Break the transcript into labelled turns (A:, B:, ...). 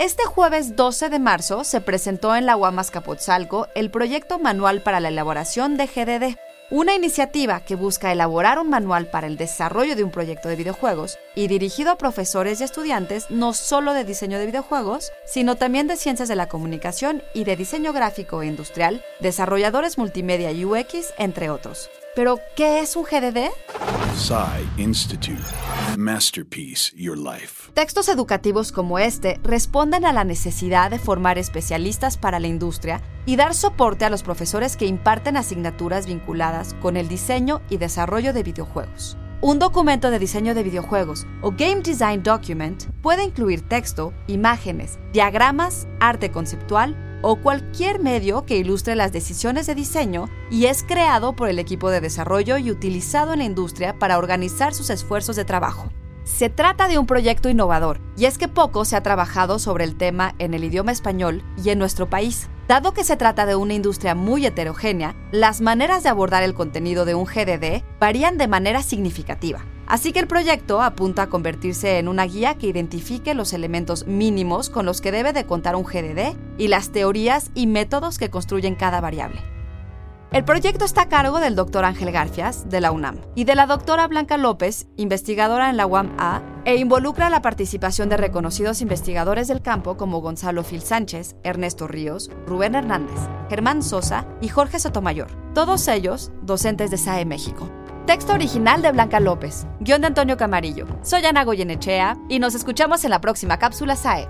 A: Este jueves 12 de marzo se presentó en la UAM Azcapotzalco el proyecto Manual para la elaboración de GDD, una iniciativa que busca elaborar un manual para el desarrollo de un proyecto de videojuegos y dirigido a profesores y estudiantes no solo de diseño de videojuegos, sino también de ciencias de la comunicación y de diseño gráfico e industrial, desarrolladores multimedia y UX, entre otros. Pero, ¿qué es un GDD?
B: Institute. Masterpiece Your Life.
A: Textos educativos como este responden a la necesidad de formar especialistas para la industria y dar soporte a los profesores que imparten asignaturas vinculadas con el diseño y desarrollo de videojuegos. Un documento de diseño de videojuegos o Game Design Document puede incluir texto, imágenes, diagramas, arte conceptual o cualquier medio que ilustre las decisiones de diseño y es creado por el equipo de desarrollo y utilizado en la industria para organizar sus esfuerzos de trabajo. Se trata de un proyecto innovador, y es que poco se ha trabajado sobre el tema en el idioma español y en nuestro país. Dado que se trata de una industria muy heterogénea, las maneras de abordar el contenido de un GDD varían de manera significativa. Así que el proyecto apunta a convertirse en una guía que identifique los elementos mínimos con los que debe de contar un GDD y las teorías y métodos que construyen cada variable. El proyecto está a cargo del doctor Ángel Garfias, de la UNAM, y de la doctora Blanca López, investigadora en la UAM-A, e involucra la participación de reconocidos investigadores del campo como Gonzalo Fil Sánchez, Ernesto Ríos, Rubén Hernández, Germán Sosa y Jorge Sotomayor, todos ellos docentes de SAE México. Texto original de Blanca López, guion de Antonio Camarillo. Soy Ana Goyenechea y nos escuchamos en la próxima cápsula SAE.